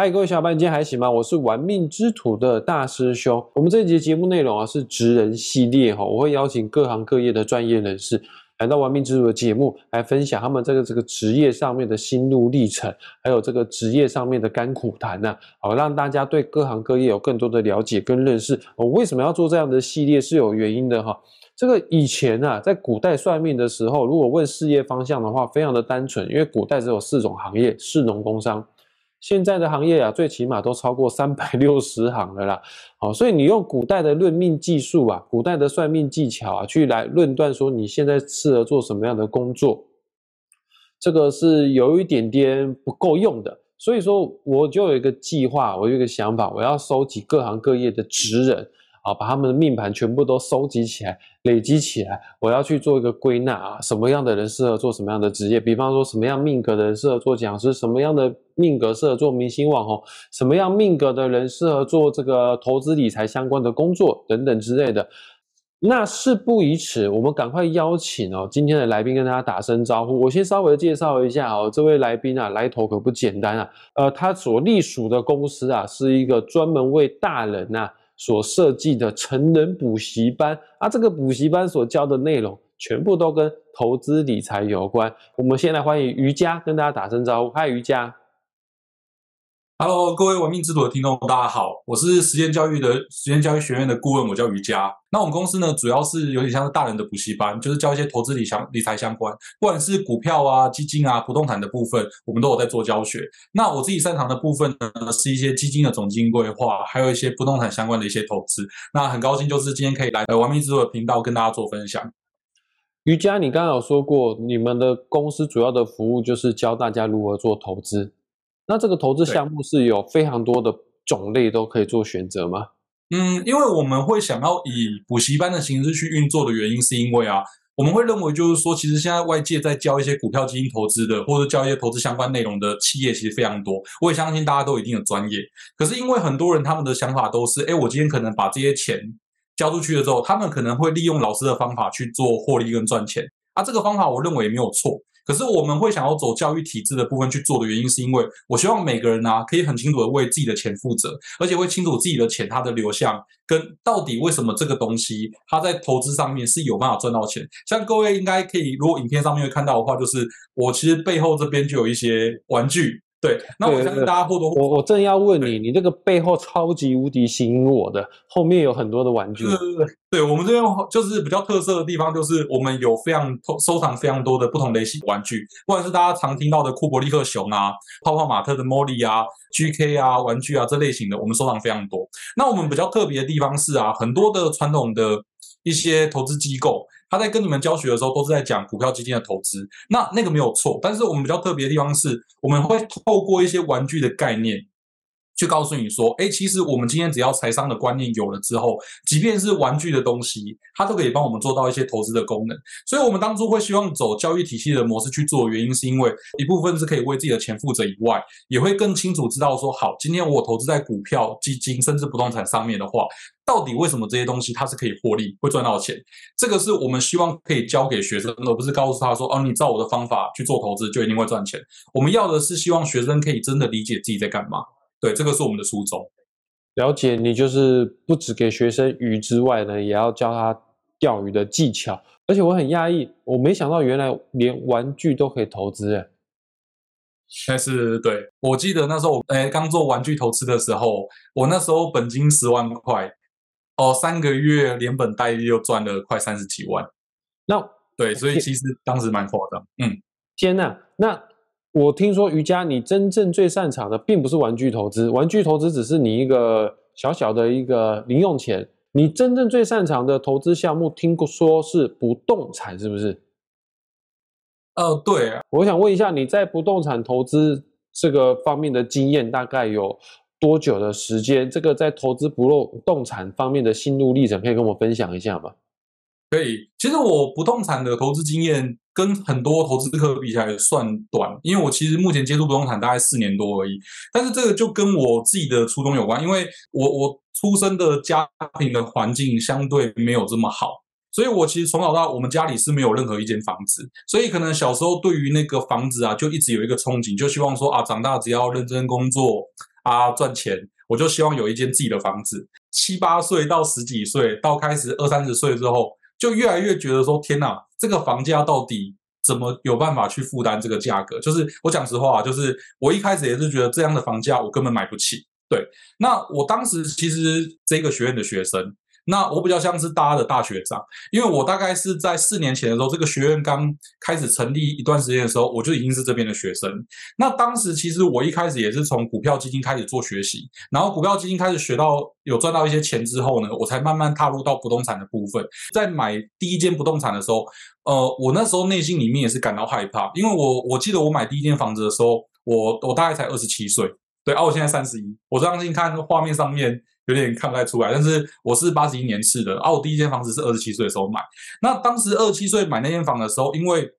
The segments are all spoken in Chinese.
嗨，各位小伙伴，今天还行吗？我是玩命之徒的大师兄。我们这一集节目内容啊是职人系列哈，我会邀请各行各业的专业人士来到玩命之徒的节目，来分享他们这个这个职业上面的心路历程，还有这个职业上面的甘苦谈呐，好让大家对各行各业有更多的了解跟认识。我为什么要做这样的系列是有原因的哈。这个以前啊，在古代算命的时候，如果问事业方向的话，非常的单纯，因为古代只有四种行业：士农工商。现在的行业啊，最起码都超过三百六十行了啦。好，所以你用古代的论命技术啊，古代的算命技巧啊，去来论断说你现在适合做什么样的工作，这个是有一点点不够用的。所以说，我就有一个计划，我有一个想法，我要收集各行各业的职人。啊，把他们的命盘全部都收集起来，累积起来，我要去做一个归纳啊，什么样的人适合做什么样的职业？比方说，什么样命格的人适合做讲师？什么样的命格适合做明星网红？什么样命格的人适合做这个投资理财相关的工作等等之类的？那事不宜迟，我们赶快邀请哦，今天的来宾跟大家打声招呼。我先稍微介绍一下哦，这位来宾啊，来头可不简单啊。呃，他所隶属的公司啊，是一个专门为大人呐。所设计的成人补习班啊，这个补习班所教的内容全部都跟投资理财有关。我们先来欢迎瑜伽跟大家打声招呼，嗨，瑜伽。Hello，各位文命之徒的听众，大家好，我是实践教育的实践教育学院的顾问，我叫瑜伽。那我们公司呢，主要是有点像是大人的补习班，就是教一些投资理相理财相关，不管是股票啊、基金啊、不动产的部分，我们都有在做教学。那我自己擅长的部分呢，是一些基金的总金规划，还有一些不动产相关的一些投资。那很高兴，就是今天可以来呃文命之徒的频道跟大家做分享。瑜伽，你刚刚有说过，你们的公司主要的服务就是教大家如何做投资。那这个投资项目是有非常多的种类都可以做选择吗？嗯，因为我们会想要以补习班的形式去运作的原因，是因为啊，我们会认为就是说，其实现在外界在教一些股票基金投资的，或者教一些投资相关内容的企业，其实非常多。我也相信大家都有一定的专业，可是因为很多人他们的想法都是，哎，我今天可能把这些钱交出去了之后，他们可能会利用老师的方法去做获利跟赚钱。啊，这个方法我认为也没有错。可是我们会想要走教育体制的部分去做的原因，是因为我希望每个人啊，可以很清楚的为自己的钱负责，而且会清楚自己的钱它的流向跟到底为什么这个东西它在投资上面是有办法赚到钱。像各位应该可以，如果影片上面会看到的话，就是我其实背后这边就有一些玩具。对，那我相信大家或多或少我我正要问你，你这个背后超级无敌吸引我的，后面有很多的玩具。对对对，对我们这边就是比较特色的地方，就是我们有非常收藏非常多的不同类型玩具，不管是大家常听到的库伯利克熊啊、泡泡玛特的茉莉啊、GK 啊玩具啊这类型的，我们收藏非常多。那我们比较特别的地方是啊，很多的传统的一些投资机构。他在跟你们教学的时候，都是在讲股票基金的投资，那那个没有错。但是我们比较特别的地方是，我们会透过一些玩具的概念。去告诉你说，哎，其实我们今天只要财商的观念有了之后，即便是玩具的东西，它都可以帮我们做到一些投资的功能。所以，我们当初会希望走教育体系的模式去做，原因是因为一部分是可以为自己的钱负责以外，也会更清楚知道说，好，今天我投资在股票、基金甚至不动产上面的话，到底为什么这些东西它是可以获利、会赚到钱？这个是我们希望可以教给学生，而不是告诉他说，哦，你照我的方法去做投资就一定会赚钱。我们要的是希望学生可以真的理解自己在干嘛。对，这个是我们的初衷。了解你就是不只给学生鱼之外呢，也要教他钓鱼的技巧。而且我很讶异，我没想到原来连玩具都可以投资哎。但是对我记得那时候，哎，刚做玩具投资的时候，我那时候本金十万块，哦，三个月连本带利又赚了快三十几万。那对，所以其实当时蛮夸张。嗯，天呐，那。我听说瑜伽，你真正最擅长的并不是玩具投资，玩具投资只是你一个小小的一个零用钱。你真正最擅长的投资项目，听说是不动产，是不是？呃，对啊。我想问一下，你在不动产投资这个方面的经验大概有多久的时间？这个在投资不动产方面的心路历程，可以跟我分享一下吗？可以。其实我不动产的投资经验。跟很多投资客比起来算短，因为我其实目前接触不动产大概四年多而已。但是这个就跟我自己的初衷有关，因为我我出生的家庭的环境相对没有这么好，所以我其实从小到我们家里是没有任何一间房子，所以可能小时候对于那个房子啊，就一直有一个憧憬，就希望说啊，长大只要认真工作。啊赚钱，我就希望有一间自己的房子。七八岁到十几岁，到开始二三十岁之后，就越来越觉得说，天哪，这个房价到底怎么有办法去负担这个价格？就是我讲实话，就是我一开始也是觉得这样的房价我根本买不起。对，那我当时其实这个学院的学生。那我比较像是大家的大学长，因为我大概是在四年前的时候，这个学院刚开始成立一段时间的时候，我就已经是这边的学生。那当时其实我一开始也是从股票基金开始做学习，然后股票基金开始学到有赚到一些钱之后呢，我才慢慢踏入到不动产的部分。在买第一间不动产的时候，呃，我那时候内心里面也是感到害怕，因为我我记得我买第一间房子的时候，我我大概才二十七岁，对啊，我现在三十一，我相信看画面上面。有点看不太出来，但是我是八十一年次的，啊，我第一间房子是二十七岁的时候买。那当时二十七岁买那间房的时候，因为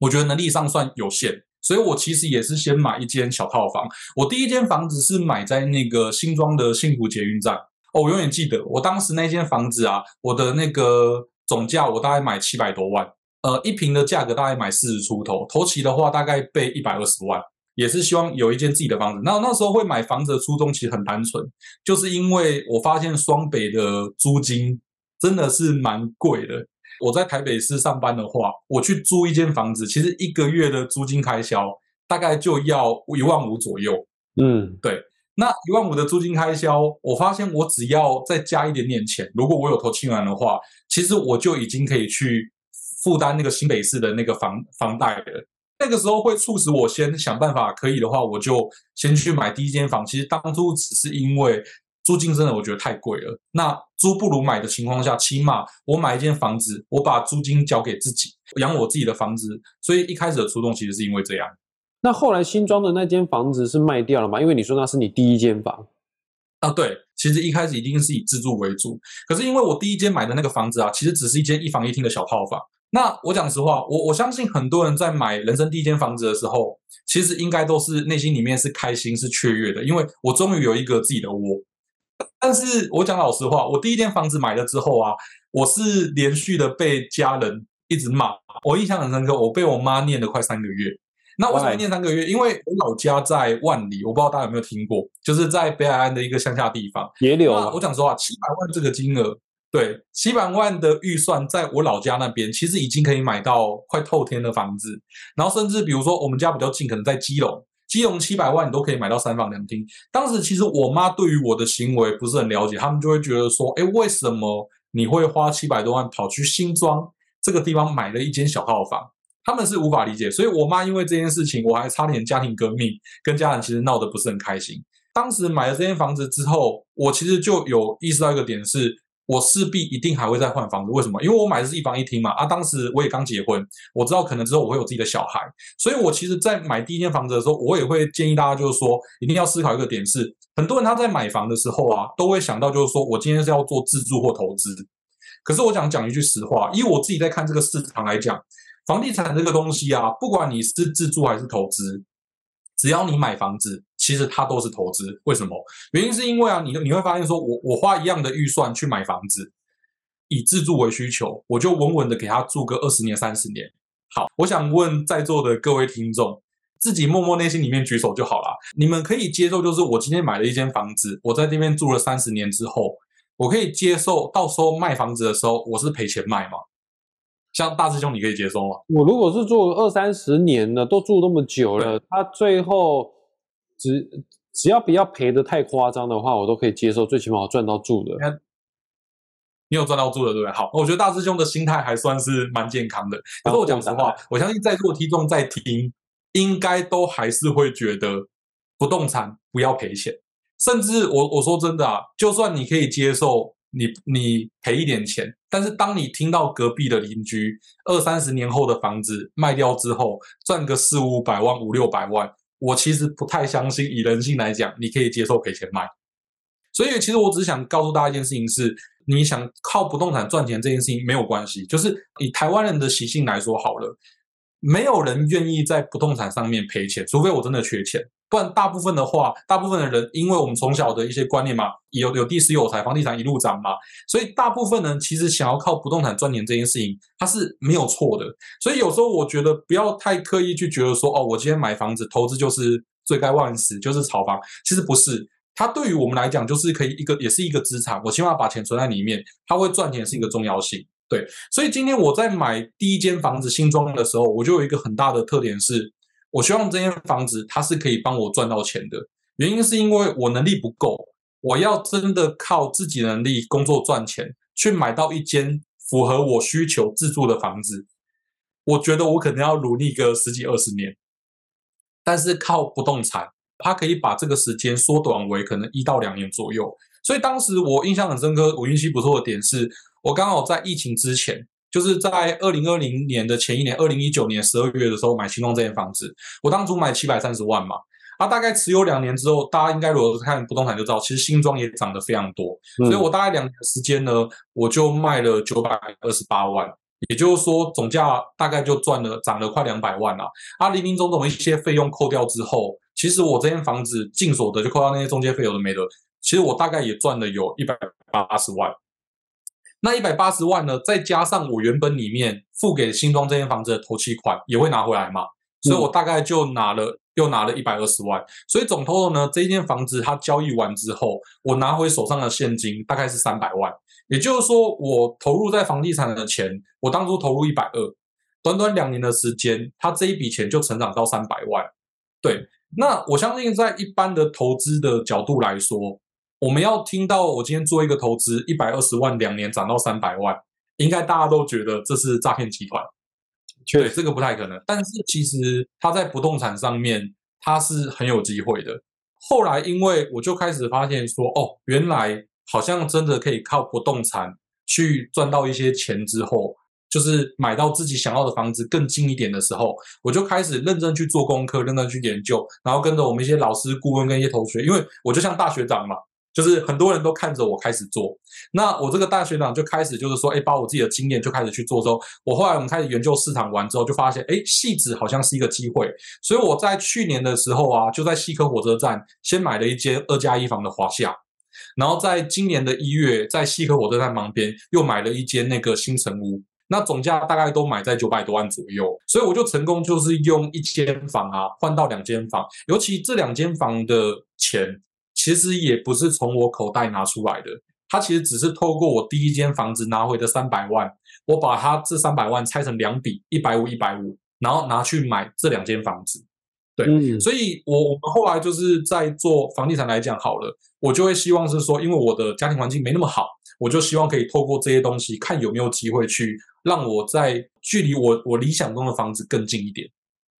我觉得能力上算有限，所以我其实也是先买一间小套房。我第一间房子是买在那个新庄的幸福捷运站。哦，我永远记得，我当时那间房子啊，我的那个总价我大概买七百多万，呃，一平的价格大概买四十出头，头期的话大概备一百二十万。也是希望有一间自己的房子。那那时候会买房子的初衷其实很单纯，就是因为我发现双北的租金真的是蛮贵的。我在台北市上班的话，我去租一间房子，其实一个月的租金开销大概就要一万五左右。嗯，对。那一万五的租金开销，我发现我只要再加一点点钱，如果我有投清完的话，其实我就已经可以去负担那个新北市的那个房房贷了。那个时候会促使我先想办法，可以的话，我就先去买第一间房。其实当初只是因为租金真的我觉得太贵了，那租不如买的情况下，起码我买一间房子，我把租金交给自己，养我自己的房子。所以一开始的初衷其实是因为这样。那后来新装的那间房子是卖掉了吗？因为你说那是你第一间房啊，对，其实一开始一定是以自住为主。可是因为我第一间买的那个房子啊，其实只是一间一房一厅的小套房。那我讲实话，我我相信很多人在买人生第一间房子的时候，其实应该都是内心里面是开心、是雀跃的，因为我终于有一个自己的窝。但是我讲老实话，我第一间房子买了之后啊，我是连续的被家人一直骂，我印象很深刻，我被我妈念了快三个月。那为什么念三个月？因为我老家在万里，我不知道大家有没有听过，就是在北海岸的一个乡下地方。野柳。我讲实话，七百万这个金额。对，七百万的预算，在我老家那边，其实已经可以买到快透天的房子。然后，甚至比如说我们家比较近，可能在基隆，基隆七百万你都可以买到三房两厅。当时其实我妈对于我的行为不是很了解，他们就会觉得说：“哎，为什么你会花七百多万跑去新庄这个地方买了一间小套房？”他们是无法理解。所以我妈因为这件事情，我还差点家庭革命，跟家人其实闹得不是很开心。当时买了这间房子之后，我其实就有意识到一个点是。我势必一定还会再换房子，为什么？因为我买的是一房一厅嘛。啊，当时我也刚结婚，我知道可能之后我会有自己的小孩，所以我其实，在买第一间房子的时候，我也会建议大家，就是说，一定要思考一个点是，很多人他在买房的时候啊，都会想到就是说我今天是要做自住或投资。可是我想讲一句实话，以我自己在看这个市场来讲，房地产这个东西啊，不管你是自住还是投资，只要你买房子。其实它都是投资，为什么？原因是因为啊，你你会发现说，我我花一样的预算去买房子，以自住为需求，我就稳稳的给他住个二十年、三十年。好，我想问在座的各位听众，自己默默内心里面举手就好了。你们可以接受，就是我今天买了一间房子，我在这边住了三十年之后，我可以接受到时候卖房子的时候，我是赔钱卖吗？像大师兄，你可以接受吗？我如果是住二三十年了，都住那么久了，他最后。只只要不要赔的太夸张的话，我都可以接受。最起码我赚到住的。你有赚到住的，对不对？好，我觉得大师兄的心态还算是蛮健康的。可是我讲实话，我相信在座听众在听，应该都还是会觉得不动产不要赔钱。甚至我我说真的啊，就算你可以接受你你赔一点钱，但是当你听到隔壁的邻居二三十年后的房子卖掉之后，赚个四五百万、五六百万。我其实不太相信，以人性来讲，你可以接受赔钱卖。所以，其实我只想告诉大家一件事情：是你想靠不动产赚钱这件事情没有关系。就是以台湾人的习性来说，好了，没有人愿意在不动产上面赔钱，除非我真的缺钱。不然，大部分的话，大部分的人，因为我们从小的一些观念嘛，有有地势有财，房地产一路涨嘛，所以大部分人其实想要靠不动产赚钱这件事情，它是没有错的。所以有时候我觉得不要太刻意去觉得说，哦，我今天买房子投资就是罪该万死，就是炒房。其实不是，它对于我们来讲，就是可以一个，也是一个资产。我起码把钱存在里面，它会赚钱是一个重要性。对，所以今天我在买第一间房子新装的时候，我就有一个很大的特点是，我希望这间房子它是可以帮我赚到钱的。原因是因为我能力不够，我要真的靠自己能力工作赚钱，去买到一间符合我需求自住的房子。我觉得我可能要努力个十几二十年，但是靠不动产，它可以把这个时间缩短为可能一到两年左右。所以当时我印象很深刻，我运气不错的点是，我刚好在疫情之前，就是在二零二零年的前一年，二零一九年十二月的时候买新庄这间房子。我当初买七百三十万嘛，啊，大概持有两年之后，大家应该如果看不动产就知道，其实新庄也涨得非常多。所以我大概两年时间呢，我就卖了九百二十八万。也就是说，总价大概就赚了涨了快两百万了。啊，零零总总一些费用扣掉之后，其实我这间房子净所得就扣掉那些中介费有的没的，其实我大概也赚了有一百八十万。那一百八十万呢，再加上我原本里面付给新庄这间房子的头期款也会拿回来嘛，所以我大概就拿了又拿了一百二十万。所以总 total 呢，这一间房子它交易完之后，我拿回手上的现金大概是三百万。也就是说，我投入在房地产的钱，我当初投入一百二，短短两年的时间，它这一笔钱就成长到三百万。对，那我相信在一般的投资的角度来说，我们要听到我今天做一个投资一百二十万，两年涨到三百万，应该大家都觉得这是诈骗集团。对，这个不太可能。但是其实它在不动产上面，它是很有机会的。后来因为我就开始发现说，哦，原来。好像真的可以靠不动产去赚到一些钱之后，就是买到自己想要的房子更近一点的时候，我就开始认真去做功课，认真去研究，然后跟着我们一些老师、顾问跟一些同学，因为我就像大学长嘛，就是很多人都看着我开始做。那我这个大学长就开始就是说，哎，把我自己的经验就开始去做。之后，我后来我们开始研究市场完之后，就发现，哎，细致好像是一个机会。所以我在去年的时候啊，就在西科火车站先买了一间二加一房的华夏。然后在今年的一月，在西河火车站旁边又买了一间那个新城屋，那总价大概都买在九百多万左右，所以我就成功就是用一间房啊换到两间房，尤其这两间房的钱其实也不是从我口袋拿出来的，它其实只是透过我第一间房子拿回的三百万，我把它这三百万拆成两笔，一百五一百五，然后拿去买这两间房子。对，所以，我我们后来就是在做房地产来讲好了，我就会希望是说，因为我的家庭环境没那么好，我就希望可以透过这些东西，看有没有机会去让我在距离我我理想中的房子更近一点。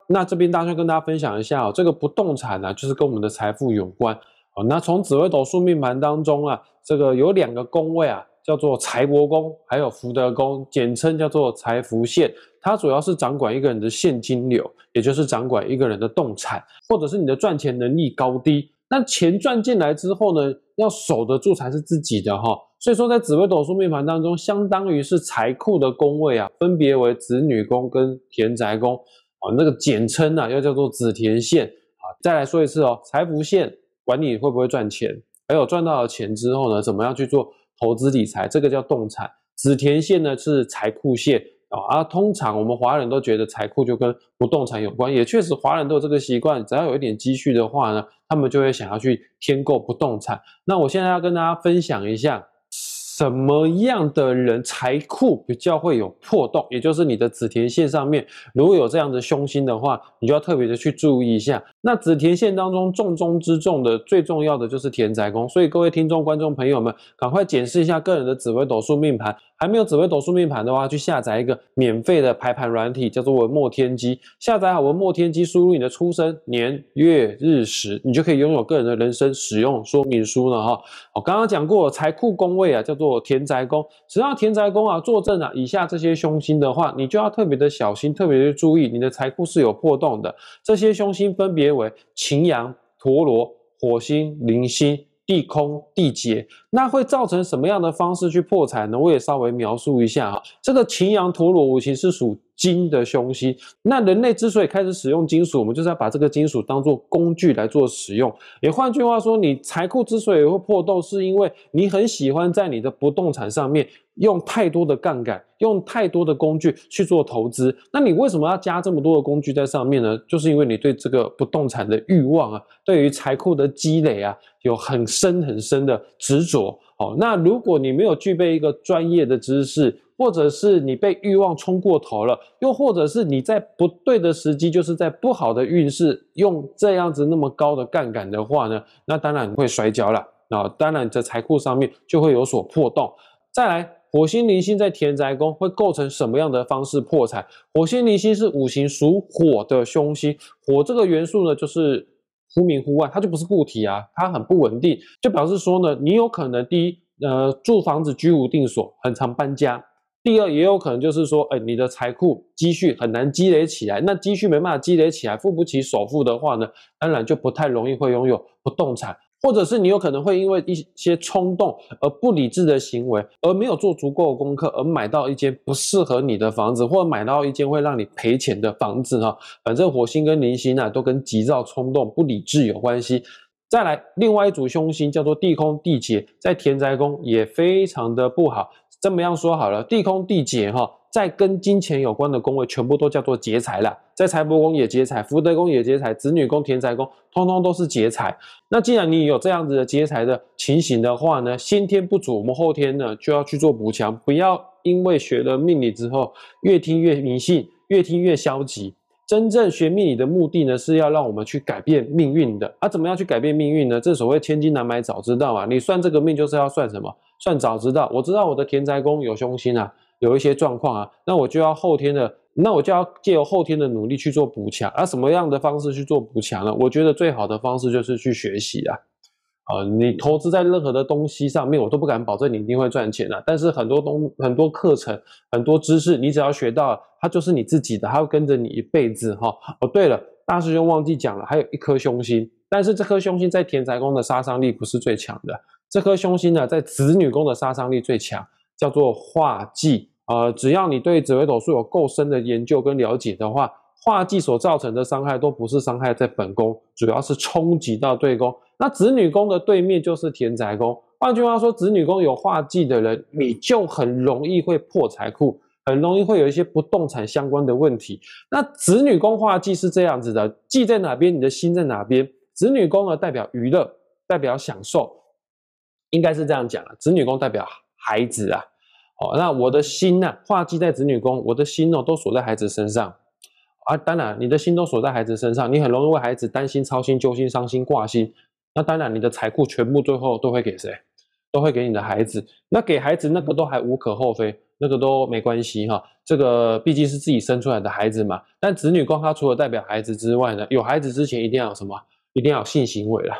那这边大家跟大家分享一下哦，这个不动产呢，就是跟我们的财富有关哦。那从紫微斗数命盘当中啊，这个有两个宫位啊。叫做财帛宫，还有福德宫，简称叫做财福线。它主要是掌管一个人的现金流，也就是掌管一个人的动产，或者是你的赚钱能力高低。那钱赚进来之后呢，要守得住才是自己的哈。所以说，在紫微斗数命盘当中，相当于是财库的宫位啊，分别为子女宫跟田宅宫啊。那个简称呢，又叫做子田线啊。再来说一次哦，财福线管你会不会赚钱，还有赚到了钱之后呢，怎么样去做？投资理财这个叫动产，紫田线呢是财库线啊。啊通常我们华人都觉得财库就跟不动产有关，也确实华人都有这个习惯，只要有一点积蓄的话呢，他们就会想要去添购不动产。那我现在要跟大家分享一下。什么样的人财库比较会有破洞？也就是你的紫田线上面如果有这样的凶星的话，你就要特别的去注意一下。那紫田线当中重中之重的最重要的就是田宅宫，所以各位听众观众朋友们，赶快检视一下个人的紫微斗数命盘。还没有紫微斗数命盘的话，去下载一个免费的排盘软体，叫做文墨天机。下载好文墨天机，输入你的出生年月日时，你就可以拥有个人的人生使用说明书了哈。我刚刚讲过财库宫位啊，叫做田宅宫。只要田宅宫啊坐镇啊以下这些凶星的话，你就要特别的小心，特别的注意，你的财库是有破洞的。这些凶星分别为擎羊、陀螺、火星、铃星。地空地劫，那会造成什么样的方式去破财呢？我也稍微描述一下哈。这个擎羊陀螺五行是属金的凶星。那人类之所以开始使用金属，我们就是要把这个金属当做工具来做使用。也换句话说，你财库之所以会破洞，是因为你很喜欢在你的不动产上面用太多的杠杆，用太多的工具去做投资。那你为什么要加这么多的工具在上面呢？就是因为你对这个不动产的欲望啊，对于财库的积累啊，有很深很深的执着。好，那如果你没有具备一个专业的知识，或者是你被欲望冲过头了，又或者是你在不对的时机，就是在不好的运势用这样子那么高的杠杆的话呢，那当然会摔跤了啊！当然，在财库上面就会有所破洞。再来，火星离星在田宅宫会构成什么样的方式破财？火星离星是五行属火的凶星，火这个元素呢，就是忽明忽暗，它就不是固体啊，它很不稳定，就表示说呢，你有可能第一，呃，住房子居无定所，很常搬家。第二，也有可能就是说，哎，你的财库积蓄很难积累起来，那积蓄没办法积累起来，付不起首付的话呢，当然就不太容易会拥有不动产，或者是你有可能会因为一些冲动而不理智的行为，而没有做足够的功课，而买到一间不适合你的房子，或者买到一间会让你赔钱的房子哈。反正火星跟零星呢，都跟急躁、冲动、不理智有关系。再来，另外一组凶星叫做地空地劫，在田宅宫也非常的不好。这么样说好了，地空地劫哈，在跟金钱有关的宫位，全部都叫做劫财了。在财帛宫也劫财，福德宫也劫财，子女宫、田财宫，通通都是劫财。那既然你有这样子的劫财的情形的话呢，先天不足，我们后天呢就要去做补强，不要因为学了命理之后，越听越迷信，越听越消极。真正学命理的目的呢，是要让我们去改变命运的。啊，怎么样去改变命运呢？正所谓千金难买早知道啊！你算这个命就是要算什么？算早知道，我知道我的田宅宫有凶星啊，有一些状况啊，那我就要后天的，那我就要借由后天的努力去做补强。啊，什么样的方式去做补强呢？我觉得最好的方式就是去学习啊。啊，你投资在任何的东西上面，我都不敢保证你一定会赚钱的。但是很多东很多课程、很多知识，你只要学到，它就是你自己的，它会跟着你一辈子哈。哦，对了，大师兄忘记讲了，还有一颗凶星，但是这颗凶星在田宅宫的杀伤力不是最强的。这颗凶星呢，在子女宫的杀伤力最强，叫做化忌。呃，只要你对紫微斗数有够深的研究跟了解的话，化忌所造成的伤害都不是伤害在本宫，主要是冲击到对宫。那子女宫的对面就是田宅宫。换句话说，子女宫有化忌的人，你就很容易会破财库，很容易会有一些不动产相关的问题。那子女宫化忌是这样子的，忌在哪边，你的心在哪边。子女宫呢，代表娱乐，代表享受。应该是这样讲啊，子女宫代表孩子啊，哦，那我的心呢，化忌在子女宫，我的心哦都锁在孩子身上啊。当然，你的心都锁在孩子身上，你很容易为孩子担心、操心、揪心、伤心、挂心。那当然，你的财库全部最后都会给谁？都会给你的孩子。那给孩子那个都还无可厚非，那个都没关系哈。这个毕竟是自己生出来的孩子嘛。但子女宫它除了代表孩子之外呢，有孩子之前一定要有什么？一定要有性行为了。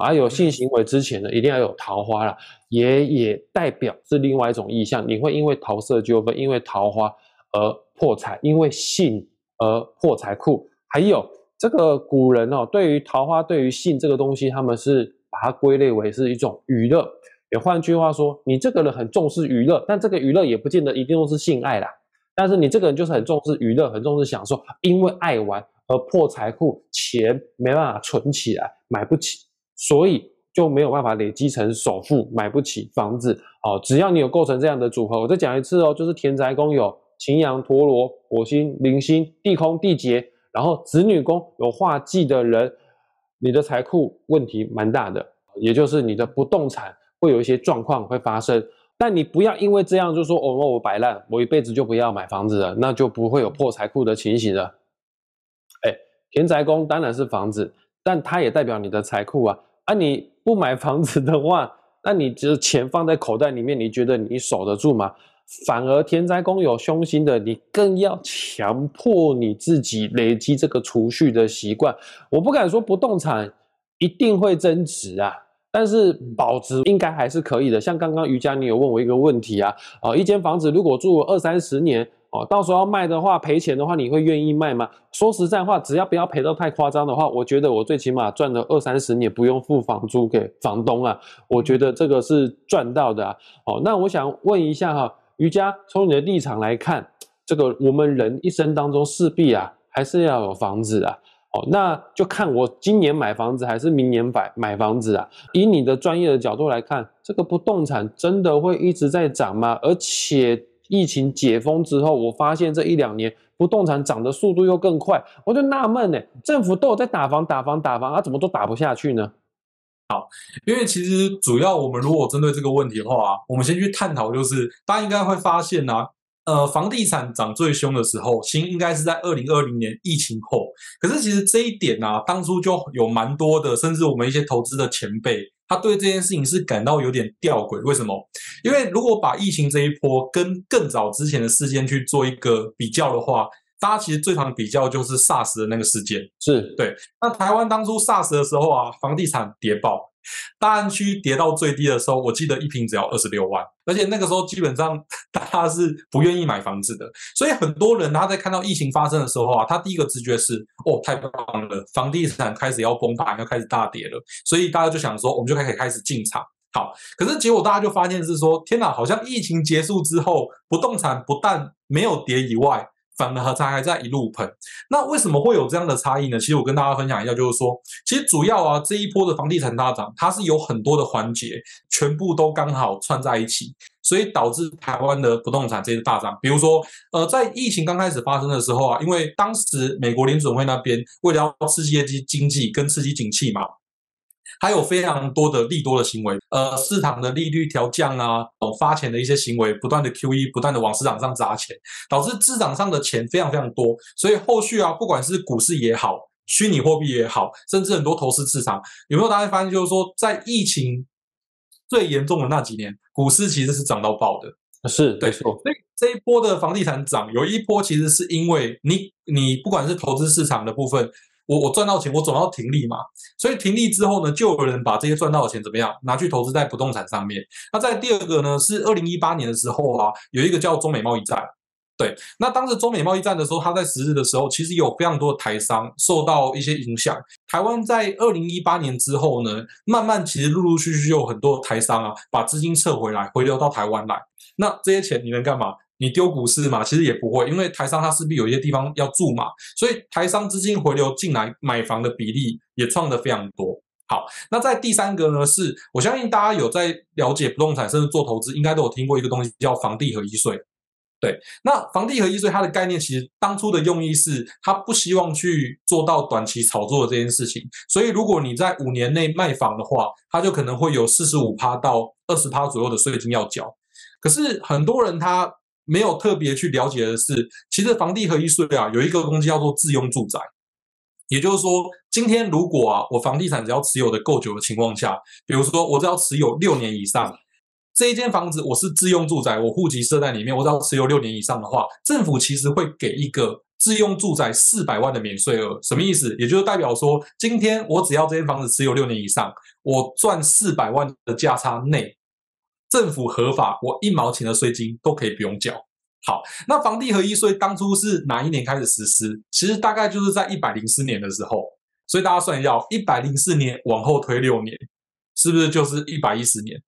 啊，有性行为之前呢，一定要有桃花了，也也代表是另外一种意象。你会因为桃色纠纷，因为桃花而破财，因为性而破财库。还有这个古人哦，对于桃花、对于性这个东西，他们是把它归类为是一种娱乐。也换句话说，你这个人很重视娱乐，但这个娱乐也不见得一定都是性爱啦。但是你这个人就是很重视娱乐，很重视享受，因为爱玩而破财库，钱没办法存起来，买不起。所以就没有办法累积成首付，买不起房子哦。只要你有构成这样的组合，我再讲一次哦，就是田宅宫有擎羊、陀罗、火星、零星、地空、地劫，然后子女宫有化忌的人，你的财库问题蛮大的，也就是你的不动产会有一些状况会发生。但你不要因为这样就说哦，我摆烂，我一辈子就不要买房子了，那就不会有破财库的情形了。哎，田宅宫当然是房子。但它也代表你的财库啊啊！你不买房子的话，那你只钱放在口袋里面，你觉得你守得住吗？反而天灾宫有凶星的，你更要强迫你自己累积这个储蓄的习惯。我不敢说不动产一定会增值啊，但是保值应该还是可以的。像刚刚瑜伽，你有问我一个问题啊，啊，一间房子如果住二三十年。哦，到时候要卖的话，赔钱的话，你会愿意卖吗？说实在话，只要不要赔到太夸张的话，我觉得我最起码赚了二三十年，不用付房租给房东啊，我觉得这个是赚到的啊。哦，那我想问一下哈，瑜伽，从你的立场来看，这个我们人一生当中势必啊还是要有房子啊。哦，那就看我今年买房子还是明年买买房子啊？以你的专业的角度来看，这个不动产真的会一直在涨吗？而且疫情解封之后，我发现这一两年不动产涨的速度又更快，我就纳闷呢，政府都有在打房、打房、打房，啊，怎么都打不下去呢？好，因为其实主要我们如果针对这个问题的话，我们先去探讨，就是大家应该会发现呢。呃，房地产涨最凶的时候，其实应该是在二零二零年疫情后。可是其实这一点呢，当初就有蛮多的，甚至我们一些投资的前辈，他对这件事情是感到有点吊诡。为什么？因为如果把疫情这一波跟更早之前的事件去做一个比较的话，大家其实最常比较就是 SARS 的那个事件。是对。那台湾当初 SARS 的时候啊，房地产跌爆。大安区跌到最低的时候，我记得一平只要二十六万，而且那个时候基本上大家是不愿意买房子的，所以很多人他在看到疫情发生的时候啊，他第一个直觉是哦太棒了，房地产开始要崩盘，要开始大跌了，所以大家就想说我们就可以开始进场。好，可是结果大家就发现是说，天哪，好像疫情结束之后，不动产不但没有跌以外。反而它还在一路喷，那为什么会有这样的差异呢？其实我跟大家分享一下，就是说，其实主要啊这一波的房地产大涨，它是有很多的环节，全部都刚好串在一起，所以导致台湾的不动产这些大涨。比如说，呃，在疫情刚开始发生的时候啊，因为当时美国联准会那边为了要刺激经济跟刺激景气嘛。还有非常多的利多的行为，呃，市场的利率调降啊，哦，发钱的一些行为，不断的 QE，不断的往市场上砸钱，导致市场上的钱非常非常多，所以后续啊，不管是股市也好，虚拟货币也好，甚至很多投资市场，有没有大家发现，就是说，在疫情最严重的那几年，股市其实是涨到爆的，是对，所以这一波的房地产涨，有一波其实是因为你你不管是投资市场的部分。我我赚到钱，我总要停利嘛，所以停利之后呢，就有人把这些赚到的钱怎么样拿去投资在不动产上面。那在第二个呢，是二零一八年的时候啊，有一个叫中美贸易战，对，那当时中美贸易战的时候，它在十日的时候，其实有非常多台商受到一些影响。台湾在二零一八年之后呢，慢慢其实陆陆续续有很多台商啊，把资金撤回来，回流到台湾来。那这些钱你能干嘛？你丢股市嘛？其实也不会，因为台商他势必有一些地方要住嘛，所以台商资金回流进来买房的比例也创的非常多。好，那在第三个呢，是我相信大家有在了解不动产甚至做投资，应该都有听过一个东西叫房地合一税。对，那房地合一税它的概念其实当初的用意是，它不希望去做到短期炒作的这件事情，所以如果你在五年内卖房的话，它就可能会有四十五趴到二十趴左右的税金要缴。可是很多人他。没有特别去了解的是，其实房地合一税啊，有一个东西叫做自用住宅，也就是说，今天如果啊，我房地产只要持有的够久的情况下，比如说我只要持有六年以上，这一间房子我是自用住宅，我户籍设在里面，我只要持有六年以上的话，政府其实会给一个自用住宅四百万的免税额，什么意思？也就是代表说，今天我只要这间房子持有六年以上，我赚四百万的价差内。政府合法，我一毛钱的税金都可以不用缴。好，那房地合一税当初是哪一年开始实施？其实大概就是在一百零四年的时候。所以大家算一下，一百零四年往后推六年，是不是就是一百一十年？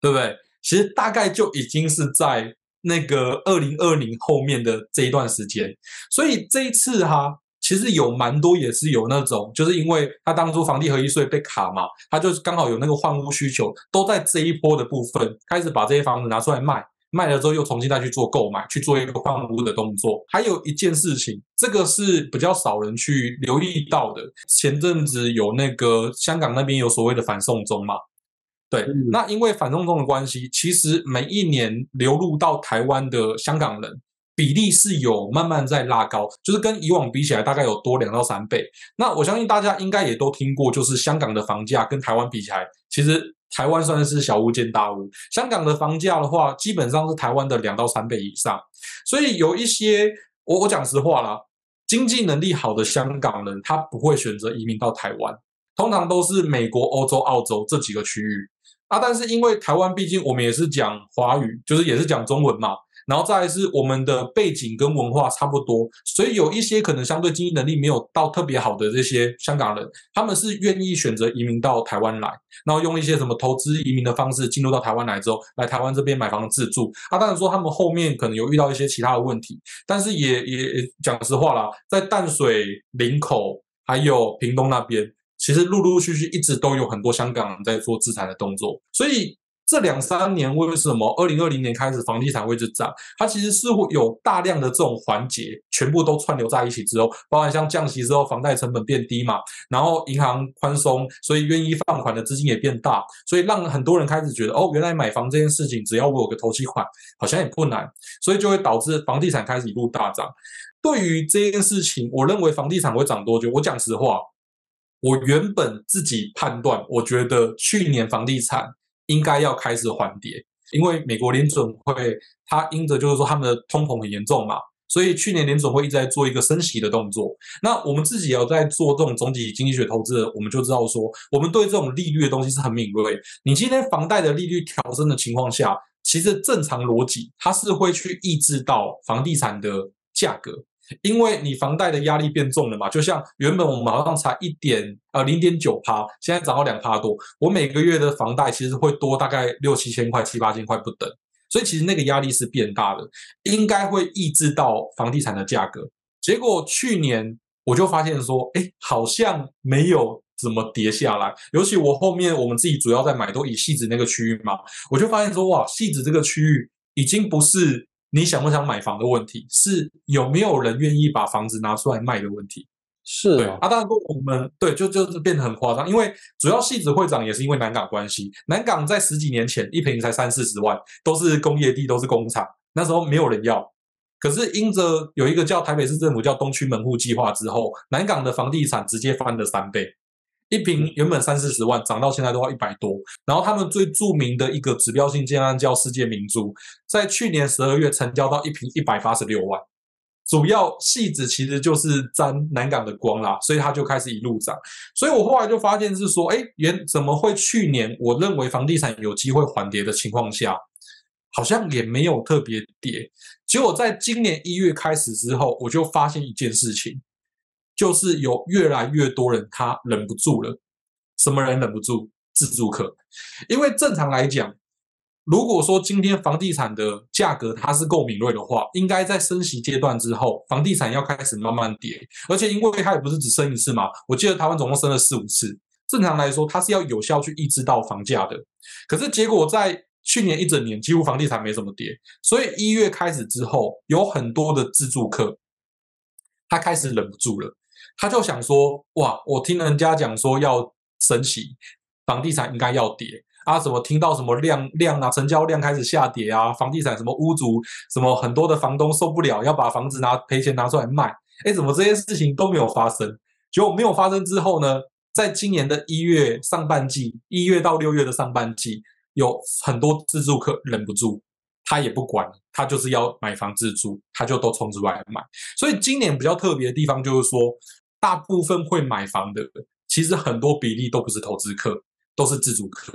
对不对？其实大概就已经是在那个二零二零后面的这一段时间。所以这一次哈。其实有蛮多也是有那种，就是因为他当初房地合一税被卡嘛，他就是刚好有那个换屋需求，都在这一波的部分开始把这些房子拿出来卖，卖了之后又重新再去做购买，去做一个换屋的动作。还有一件事情，这个是比较少人去留意到的。前阵子有那个香港那边有所谓的反送中嘛，对，那因为反送中的关系，其实每一年流入到台湾的香港人。比例是有慢慢在拉高，就是跟以往比起来，大概有多两到三倍。那我相信大家应该也都听过，就是香港的房价跟台湾比起来，其实台湾算是小巫见大巫。香港的房价的话，基本上是台湾的两到三倍以上。所以有一些，我我讲实话啦，经济能力好的香港人，他不会选择移民到台湾，通常都是美国、欧洲、澳洲这几个区域啊。但是因为台湾毕竟我们也是讲华语，就是也是讲中文嘛。然后再来是我们的背景跟文化差不多，所以有一些可能相对经济能力没有到特别好的这些香港人，他们是愿意选择移民到台湾来，然后用一些什么投资移民的方式进入到台湾来之后，来台湾这边买房自住。啊，当然说他们后面可能有遇到一些其他的问题，但是也也讲实话啦，在淡水、林口还有屏东那边，其实陆陆续续一直都有很多香港人在做自产的动作，所以。这两三年为什么二零二零年开始房地产会直涨？它其实是会有大量的这种环节，全部都串流在一起之后，包含像降息之后，房贷成本变低嘛，然后银行宽松，所以愿意放款的资金也变大，所以让很多人开始觉得，哦，原来买房这件事情，只要我有个头期款，好像也不难，所以就会导致房地产开始一路大涨。对于这件事情，我认为房地产会涨多久？我讲实话，我原本自己判断，我觉得去年房地产。应该要开始缓跌，因为美国联准会它因着就是说他们的通膨很严重嘛，所以去年联准会一直在做一个升息的动作。那我们自己也要在做这种总体经济学投资，我们就知道说，我们对这种利率的东西是很敏锐。你今天房贷的利率调升的情况下，其实正常逻辑它是会去抑制到房地产的价格。因为你房贷的压力变重了嘛，就像原本我们好像才一点呃零点九趴，现在涨到两趴多，我每个月的房贷其实会多大概六七千块、七八千块不等，所以其实那个压力是变大的，应该会抑制到房地产的价格。结果去年我就发现说，哎，好像没有怎么跌下来，尤其我后面我们自己主要在买都以细子那个区域嘛，我就发现说，哇，细子这个区域已经不是。你想不想买房的问题，是有没有人愿意把房子拿出来卖的问题。是啊，当然我们对就就是变得很夸张，因为主要戏子会长也是因为南港关系。南港在十几年前一平才三四十万，都是工业地，都是工厂，那时候没有人要。可是因着有一个叫台北市政府叫东区门户计划之后，南港的房地产直接翻了三倍。一平原本三四十万，涨到现在都要一百多。然后他们最著名的一个指标性建案叫世界明珠，在去年十二月成交到一平一百八十六万。主要戏子其实就是沾南港的光啦，所以它就开始一路涨。所以我后来就发现是说，哎，原怎么会去年我认为房地产有机会缓跌的情况下，好像也没有特别跌。结果在今年一月开始之后，我就发现一件事情。就是有越来越多人他忍不住了，什么人忍不住？自住客，因为正常来讲，如果说今天房地产的价格它是够敏锐的话，应该在升息阶段之后，房地产要开始慢慢跌，而且因为它也不是只升一次嘛，我记得台湾总共升了四五次，正常来说它是要有效去抑制到房价的，可是结果在去年一整年几乎房地产没怎么跌，所以一月开始之后，有很多的自住客，他开始忍不住了。他就想说，哇，我听人家讲说要升息，房地产应该要跌啊？什么听到什么量量啊，成交量开始下跌啊？房地产什么屋主什么很多的房东受不了，要把房子拿赔钱拿出来卖？哎，怎么这些事情都没有发生？结果没有发生之后呢，在今年的一月上半季，一月到六月的上半季，有很多自住客忍不住，他也不管，他就是要买房自住，他就都冲出来买。所以今年比较特别的地方就是说。大部分会买房的，其实很多比例都不是投资客，都是自主客。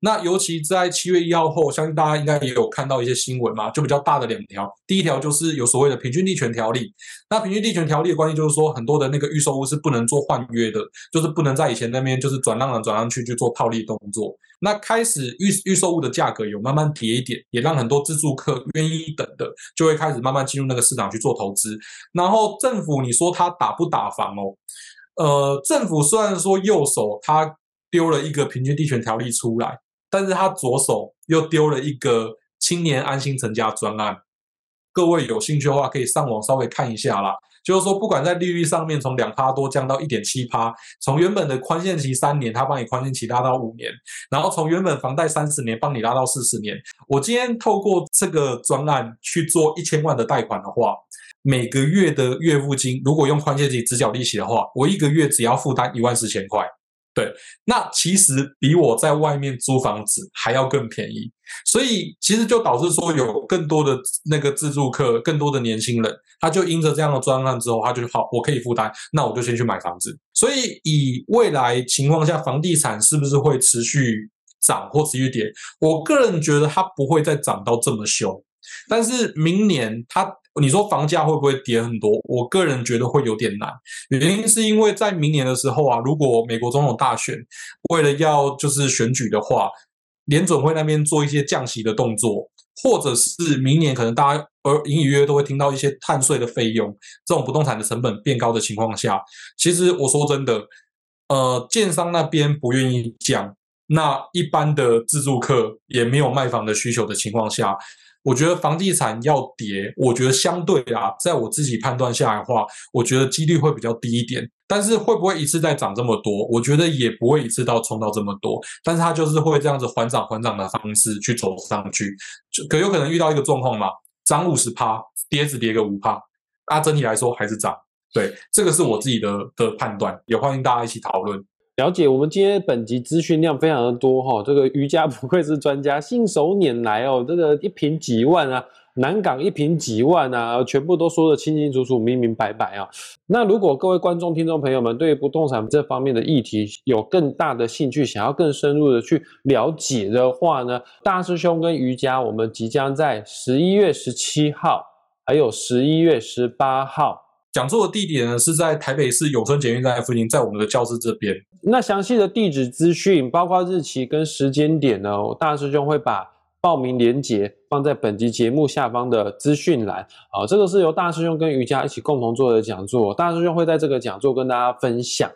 那尤其在七月一号后，相信大家应该也有看到一些新闻嘛，就比较大的两条。第一条就是有所谓的平均地权条例。那平均地权条例的关系就是说，很多的那个预售屋是不能做换约的，就是不能在以前那边就是转让了转让去去做套利动作。那开始预预售物的价格有慢慢跌一点，也让很多自住客愿意等的，就会开始慢慢进入那个市场去做投资。然后政府你说他打不打房哦？呃，政府虽然说右手他丢了一个平均地权条例出来，但是他左手又丢了一个青年安心成家专案。各位有兴趣的话，可以上网稍微看一下啦。就是说，不管在利率上面从两趴多降到一点七趴，从原本的宽限期三年，他帮你宽限期拉到五年，然后从原本房贷三十年帮你拉到四十年。我今天透过这个专案去做一千万的贷款的话，每个月的月付金，如果用宽限期只缴利息的话，我一个月只要负担一万四千块。对，那其实比我在外面租房子还要更便宜，所以其实就导致说有更多的那个自住客，更多的年轻人，他就因着这样的专案之后，他就好，我可以负担，那我就先去买房子。所以以未来情况下，房地产是不是会持续涨或持续跌？我个人觉得它不会再涨到这么凶。但是明年它你说房价会不会跌很多？我个人觉得会有点难，原因是因为在明年的时候啊，如果美国总统大选为了要就是选举的话，联准会那边做一些降息的动作，或者是明年可能大家而隐隐约约都会听到一些碳税的费用，这种不动产的成本变高的情况下，其实我说真的，呃，建商那边不愿意降，那一般的自住客也没有卖房的需求的情况下。我觉得房地产要跌，我觉得相对啊，在我自己判断下来的话，我觉得几率会比较低一点。但是会不会一次再涨这么多？我觉得也不会一次到冲到这么多。但是它就是会这样子缓涨缓涨的方式去走上去，就可有可能遇到一个状况嘛，涨五十趴，跌只跌个五趴，那整体来说还是涨。对，这个是我自己的的判断，也欢迎大家一起讨论。了解，我们今天本集资讯量非常的多哈，这个瑜伽不愧是专家，信手拈来哦，这个一瓶几万啊，南港一瓶几万啊，全部都说得清清楚楚、明明白白啊。那如果各位观众、听众朋友们对不动产这方面的议题有更大的兴趣，想要更深入的去了解的话呢，大师兄跟瑜伽，我们即将在十一月十七号，还有十一月十八号。讲座的地点呢是在台北市永春捷运站附近，在我们的教室这边。那详细的地址资讯，包括日期跟时间点呢，大师兄会把报名链接放在本集节目下方的资讯栏。啊，这个是由大师兄跟瑜伽一起共同做的讲座，大师兄会在这个讲座跟大家分享，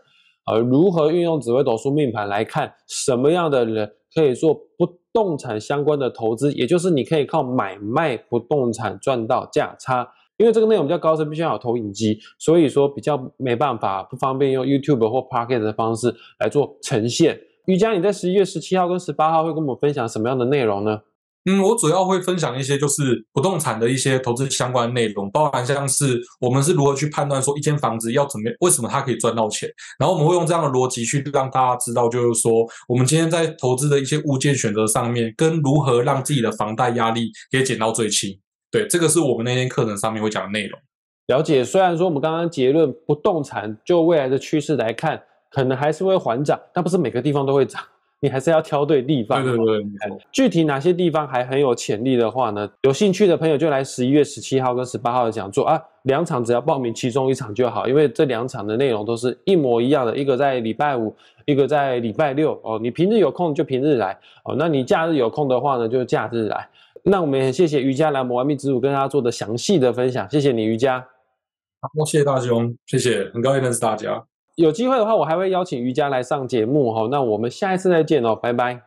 呃，如何运用紫微斗数命盘来看什么样的人可以做不动产相关的投资，也就是你可以靠买卖不动产赚到价差。因为这个内容比较高深，必须要有投影机，所以说比较没办法，不方便用 YouTube 或 Pocket 的方式来做呈现。瑜伽，你在十一月十七号跟十八号会跟我们分享什么样的内容呢？嗯，我主要会分享一些就是不动产的一些投资相关内容，包含像是我们是如何去判断说一间房子要怎么，为什么它可以赚到钱，然后我们会用这样的逻辑去让大家知道，就是说我们今天在投资的一些物件选择上面，跟如何让自己的房贷压力给减到最轻。对，这个是我们那天课程上面会讲的内容。了解，虽然说我们刚刚结论不动产就未来的趋势来看，可能还是会缓涨，但不是每个地方都会涨，你还是要挑对地方。对对对，具体哪些地方还很有潜力的话呢？有兴趣的朋友就来十一月十七号跟十八号的讲座啊，两场只要报名其中一场就好，因为这两场的内容都是一模一样的，一个在礼拜五，一个在礼拜六哦。你平日有空就平日来哦，那你假日有空的话呢，就假日来。那我们也很谢谢瑜伽来我们完美之舞跟大家做的详细的分享，谢谢你瑜伽。好，谢谢大兄，谢谢，很高兴认识大家。有机会的话，我还会邀请瑜伽来上节目哈。那我们下一次再见哦，拜拜。